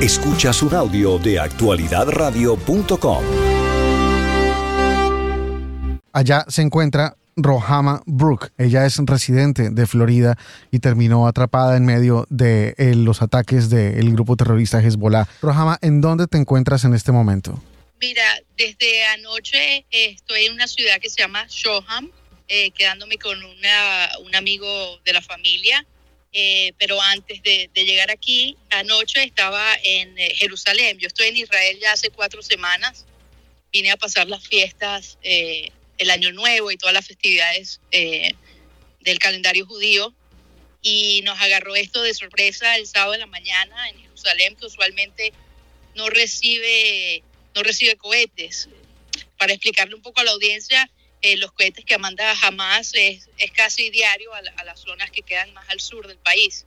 Escuchas un audio de actualidadradio.com. Allá se encuentra Rohama Brook. Ella es residente de Florida y terminó atrapada en medio de eh, los ataques del grupo terrorista Hezbollah. Rohama, ¿en dónde te encuentras en este momento? Mira, desde anoche eh, estoy en una ciudad que se llama Shoham, eh, quedándome con una, un amigo de la familia. Pero antes de, de, llegar aquí, anoche estaba en Jerusalén. Yo estoy en Israel ya hace cuatro semanas. Vine a pasar las fiestas el Año Nuevo y todas las festividades eh, del calendario judío. Y nos agarró esto de sorpresa el sábado de la mañana en Jerusalén, que usualmente no recibe, no recibe cohetes. Para explicarle un poco a la audiencia, eh, los cohetes que manda Hamas es, casi diario a, las zonas que quedan más al sur del país.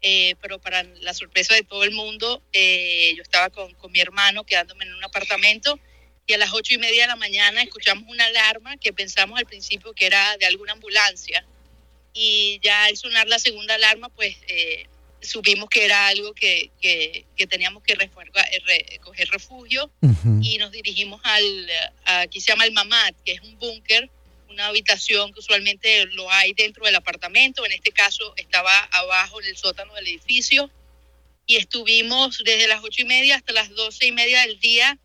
Eh, pero para la sorpresa de todo el mundo, yo estaba con, con mi hermano quedándome en un apartamento y a las ocho y media de la mañana escuchamos una alarma que pensamos al principio que era de alguna ambulancia. Y ya al sonar la segunda alarma, pues eh, supimos que era algo que, que, teníamos que eh, coger refugio y nos dirigimos al, aquí se llama el Mamad, que es un búnker, una habitación que usualmente lo hay dentro del apartamento, en este caso estaba abajo en el sótano del edificio. Y estuvimos desde las ocho y media hasta las doce y media del día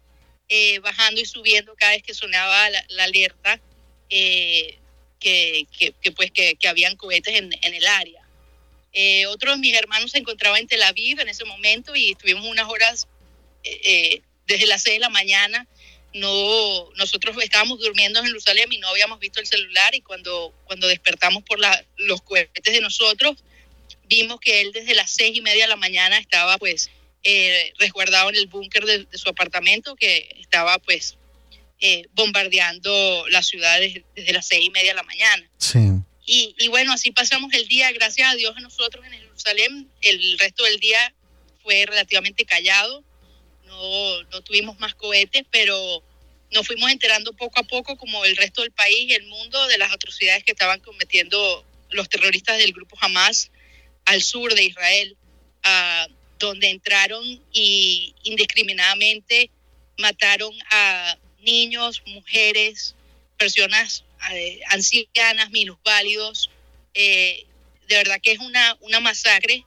eh, bajando y subiendo cada vez que sonaba la, alerta eh, que, que, pues que, que, habían cohetes en, en el área. Eh, otro de mis hermanos se encontraba en Tel Aviv en ese momento y estuvimos unas horas desde las 6 de la mañana. No, nosotros estábamos durmiendo en Jerusalén y no habíamos visto el celular y cuando, cuando despertamos por los cohetes de nosotros, vimos que él desde las seis y media de la mañana estaba pues eh, resguardado en el búnker de, su apartamento que estaba pues eh, bombardeando la ciudad desde, las seis y media de la mañana. Sí. Y, y, bueno, así pasamos el día, gracias a Dios a nosotros en Jerusalén, el resto del día fue relativamente callado, no, no tuvimos más cohetes, pero nos fuimos enterando poco a poco, como el resto del país y el mundo, de las atrocidades que estaban cometiendo los terroristas del grupo Hamas al sur de Israel. Uh, donde entraron y indiscriminadamente mataron a niños, mujeres, personas eh, ancianas, minusválidos. Eh, de verdad que es una, una masacre.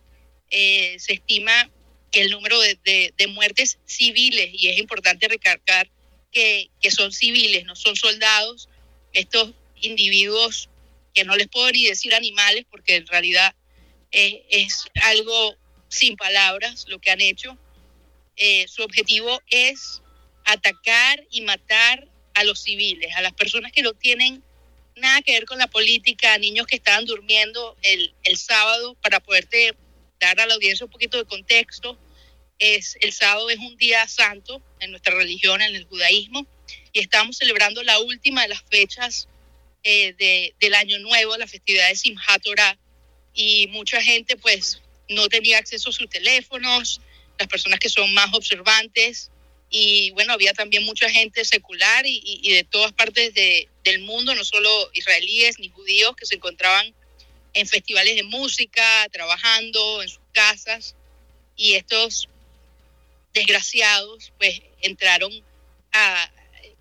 Eh, se estima que el número de, de, muertes civiles, y es importante recargar que, que son civiles, no son soldados, estos individuos que no les puedo ni decir animales porque en realidad es algo sin palabras lo que han hecho. Eh, su objetivo es atacar y matar a los civiles, a las personas que no tienen nada que ver con la política, niños que estaban durmiendo el, el sábado, para poderte dar a la audiencia un poquito de contexto. Es, el sábado es un día santo en nuestra religión, en el judaísmo, y estamos celebrando la última de las fechas eh, de, del año nuevo, la festividad de Simchat Torah, y mucha gente pues no tenía acceso a sus teléfonos, las personas que son más observantes y bueno, había también mucha gente secular y, de todas partes del mundo, no solo israelíes ni judíos que se encontraban en festivales de música, trabajando en sus casas. Y estos desgraciados pues entraron a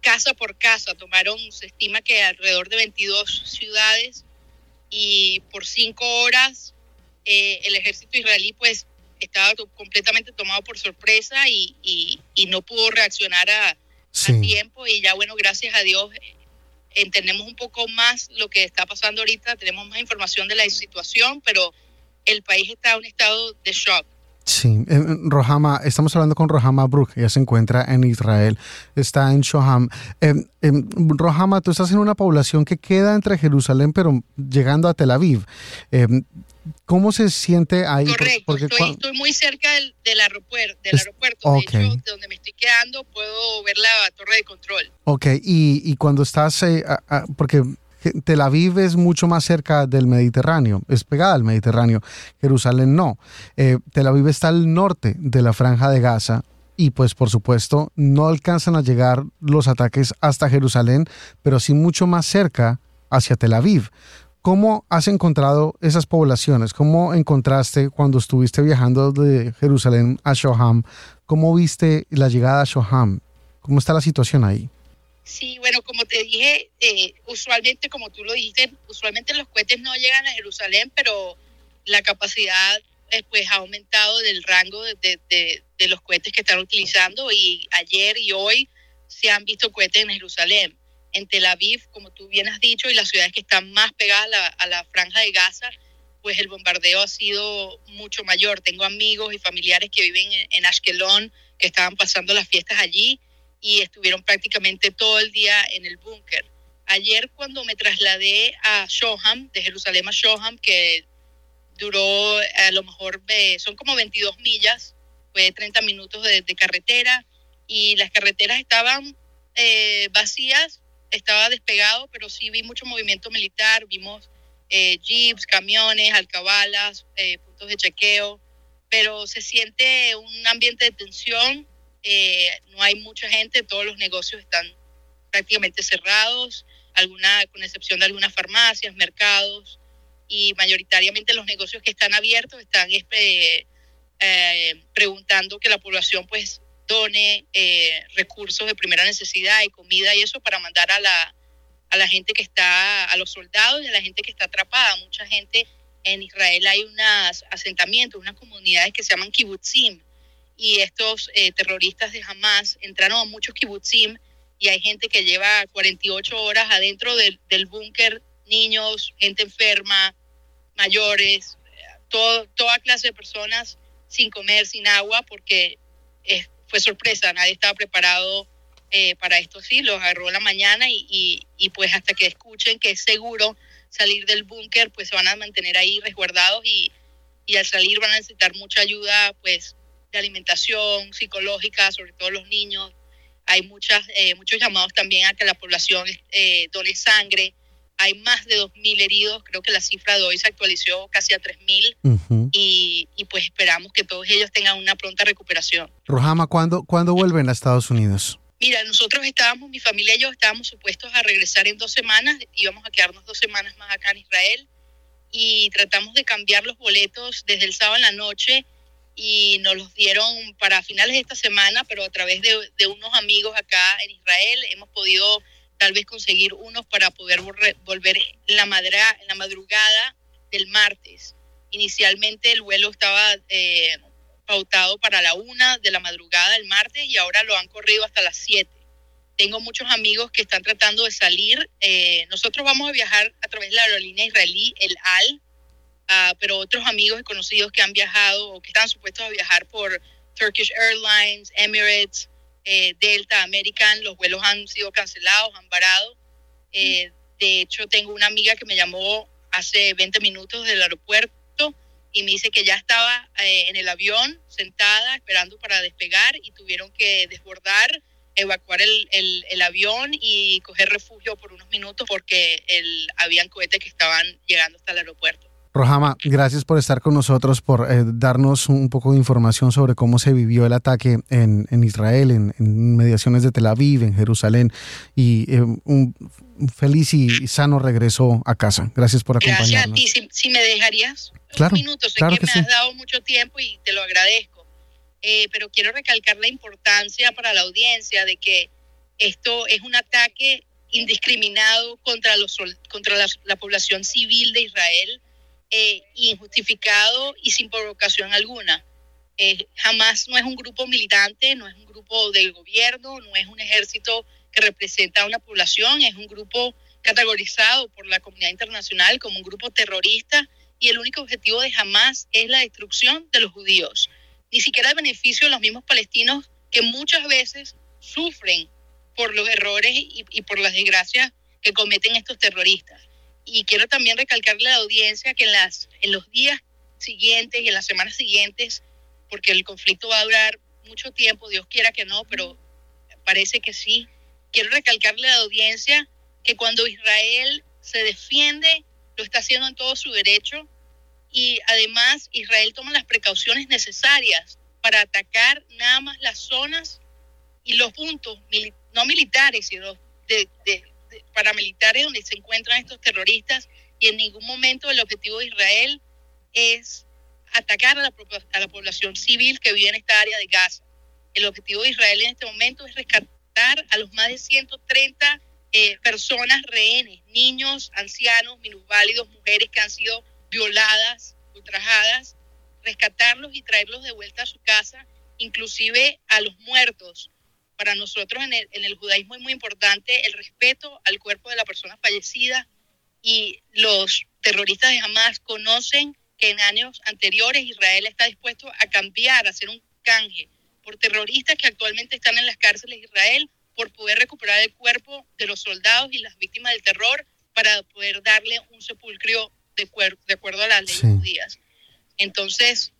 casa por casa, tomaron, se estima que alrededor de 22 ciudades y por cinco horas eh, el ejército israelí pues estaba completamente tomado por sorpresa y, y, no pudo reaccionar a, tiempo y ya bueno, gracias a Dios entendemos un poco más lo que está pasando ahorita, tenemos más información de la situación, pero el país está en un estado de shock. Sí, Rohama, estamos hablando con Rohama Brook, ella se encuentra en Israel, está en Shoham. Eh, Rohama, tú estás en una población que queda entre Jerusalén, pero llegando a Tel Aviv. ¿Cómo se siente ahí? Correcto, estoy, muy cerca del, aeropuerto. Del aeropuerto. De hecho, de donde me estoy quedando, puedo ver la torre de control. Ok, y, y cuando estás, eh, porque Tel Aviv es mucho más cerca del Mediterráneo, es pegada al Mediterráneo, Jerusalén no. Eh, Tel Aviv está al norte de la franja de Gaza y pues por supuesto no alcanzan a llegar los ataques hasta Jerusalén, pero sí mucho más cerca hacia Tel Aviv. ¿Cómo has encontrado esas poblaciones? ¿Cómo encontraste cuando estuviste viajando de Jerusalén a Shoham ¿Cómo viste la llegada a Shoham? ¿Cómo está la situación ahí? Sí, bueno, como te dije, eh, usualmente, como tú lo dijiste, usualmente los cohetes no llegan a Jerusalén, pero la capacidad eh, pues ha aumentado del rango de, de, los cohetes que están utilizando y ayer y hoy se han visto cohetes en Jerusalén. En Tel Aviv, como tú bien has dicho, y las ciudades que están más pegadas a la, franja de Gaza, pues el bombardeo ha sido mucho mayor. Tengo amigos y familiares que viven en, en Ashkelon, que estaban pasando las fiestas allí y estuvieron prácticamente todo el día en el búnker. Ayer cuando me trasladé a Shoham, de Jerusalén a Shoham, que duró a lo mejor, son como 22 millas, fue 30 minutos de, carretera y las carreteras estaban eh, vacías, estaba despegado, pero sí vi mucho movimiento militar, vimos eh, jeeps, camiones, alcabalas, puntos de chequeo, pero se siente un ambiente de tensión, no hay mucha gente, todos los negocios están prácticamente cerrados, alguna, con excepción de algunas farmacias, mercados, y mayoritariamente los negocios que están abiertos están este, eh, preguntando que la población pues done eh, recursos de primera necesidad y comida y eso para mandar a la, a la gente que está, a los soldados y a la gente que está atrapada. Mucha gente en Israel hay unos asentamientos, unas comunidades que se llaman kibbutzim y estos eh, terroristas de Hamas entraron a muchos kibbutzim y hay gente que lleva 48 horas adentro del, del búnker niños, gente enferma, mayores, todo, toda clase de personas sin comer, sin agua, porque fue sorpresa, nadie estaba preparado eh, para esto, sí, los agarró la mañana y, y, pues hasta que escuchen que es seguro salir del búnker, pues se van a mantener ahí resguardados y, y al salir van a necesitar mucha ayuda, pues de alimentación psicológica, sobre todo los niños. Hay muchas, eh, muchos llamados también a que la población eh, done sangre, hay más de 2.000 heridos, creo que la cifra de hoy se actualizó casi a 3.000 y, y, pues esperamos que todos ellos tengan una pronta recuperación. Rojama, ¿cuándo, ¿cuándo vuelven a Estados Unidos? Mira, nosotros estábamos, mi familia y yo estábamos supuestos a regresar en dos semanas, íbamos a quedarnos dos semanas más acá en Israel y tratamos de cambiar los boletos desde el sábado en la noche y nos los dieron para finales de esta semana, pero a través de, de unos amigos acá en Israel hemos podido tal vez conseguir unos para poder volver la, madra, la madrugada del martes. Inicialmente el vuelo estaba eh, pautado para la una de la madrugada del martes y ahora lo han corrido hasta las siete. Tengo muchos amigos que están tratando de salir. Eh, nosotros vamos a viajar a través de la aerolínea israelí, el AL, ah, pero otros amigos y conocidos que han viajado o que están supuestos a viajar por Turkish Airlines, Emirates, eh, Delta, American, los vuelos han sido cancelados, han parado. Eh, de hecho, tengo una amiga que me llamó hace 20 minutos del aeropuerto y me dice que ya estaba eh, en el avión sentada esperando para despegar y tuvieron que desbordar, evacuar el, el, avión y coger refugio por unos minutos porque el, habían cohetes que estaban llegando hasta el aeropuerto. Rojama, gracias por estar con nosotros, por eh, darnos un poco de información sobre cómo se vivió el ataque en, Israel, en, mediaciones de Tel Aviv, en Jerusalén, y eh, un feliz y sano regreso a casa. Gracias por acompañarnos. Gracias a ti. Si, me dejarías un minuto, sé que, me has dado mucho tiempo y te lo agradezco, eh, pero quiero recalcar la importancia para la audiencia de que esto es un ataque indiscriminado contra, los, contra la población civil de Israel eh, injustificado y sin provocación alguna. Eh, jamás no es un grupo militante, no es un grupo del gobierno, no es un ejército que representa a una población, es un grupo categorizado por la comunidad internacional como un grupo terrorista y el único objetivo de Hamas es la destrucción de los judíos, ni siquiera el beneficio de los mismos palestinos que muchas veces sufren por los errores y por las desgracias que cometen estos terroristas y quiero también recalcarle a la audiencia que en, las, en los días siguientes y en las semanas siguientes, porque el conflicto va a durar mucho tiempo, Dios quiera que no, pero parece que sí, quiero recalcarle a la audiencia que cuando Israel se defiende, lo está haciendo en todo su derecho y además Israel toma las precauciones necesarias para atacar nada más las zonas y los puntos, no militares, sino de, de, paramilitares donde se encuentran estos terroristas y en ningún momento el objetivo de Israel es atacar a la, a la población civil que vive en esta área de Gaza. El objetivo de Israel en este momento es rescatar a los más de 130 eh, personas rehenes, niños, ancianos, minusválidos, mujeres que han sido violadas, ultrajadas, rescatarlos y traerlos de vuelta a su casa, inclusive a los muertos. Para nosotros en el, en el judaísmo es muy importante el respeto al cuerpo de la persona fallecida y los terroristas de Hamas conocen que en años anteriores Israel está dispuesto a cambiar, a hacer un canje por terroristas que actualmente están en las cárceles de Israel por poder recuperar el cuerpo de los soldados y las víctimas del terror para poder darle un sepulcro de, de acuerdo a las leyes judías. Entonces,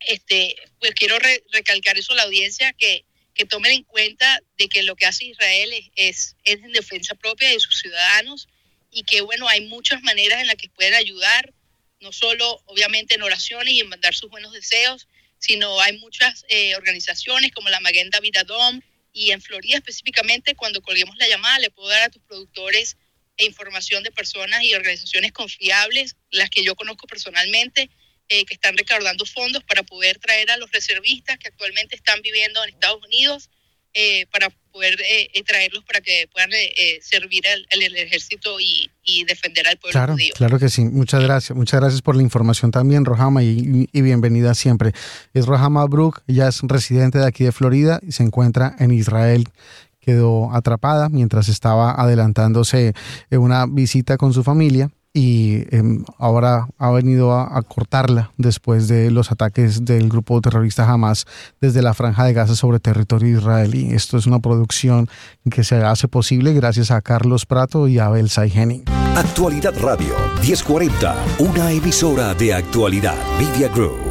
este, pues quiero recalcar eso a la audiencia, que, que tomen en cuenta de que lo que hace Israel es, es, es en defensa propia de sus ciudadanos y que, bueno, hay muchas maneras en las que pueden ayudar, no solo obviamente en oraciones y en mandar sus buenos deseos, sino hay muchas eh, organizaciones como la Maguen David Adom y en Florida específicamente, cuando colguemos la llamada, le puedo dar a tus productores e información de personas y organizaciones confiables, las que yo conozco personalmente, eh, que están recaudando fondos para poder traer a los reservistas que actualmente están viviendo en Estados Unidos eh, para poder eh, eh, traerlos para que puedan servir al, ejército y, defender al pueblo claro, judío. Claro que sí. Muchas gracias. Muchas gracias por la información también, Rohama, y, bienvenida siempre. Es Rohama Brook, ella es residente de aquí de Florida y se encuentra en Israel quedó atrapada mientras estaba adelantándose una visita con su familia y em, ahora ha venido a, cortarla después de los ataques del grupo terrorista Hamas desde la franja de Gaza sobre territorio israelí. Esto es una producción que se hace posible gracias a Carlos Prato y Abel Saigeni. Actualidad Radio 1040, una emisora de actualidad Media Group.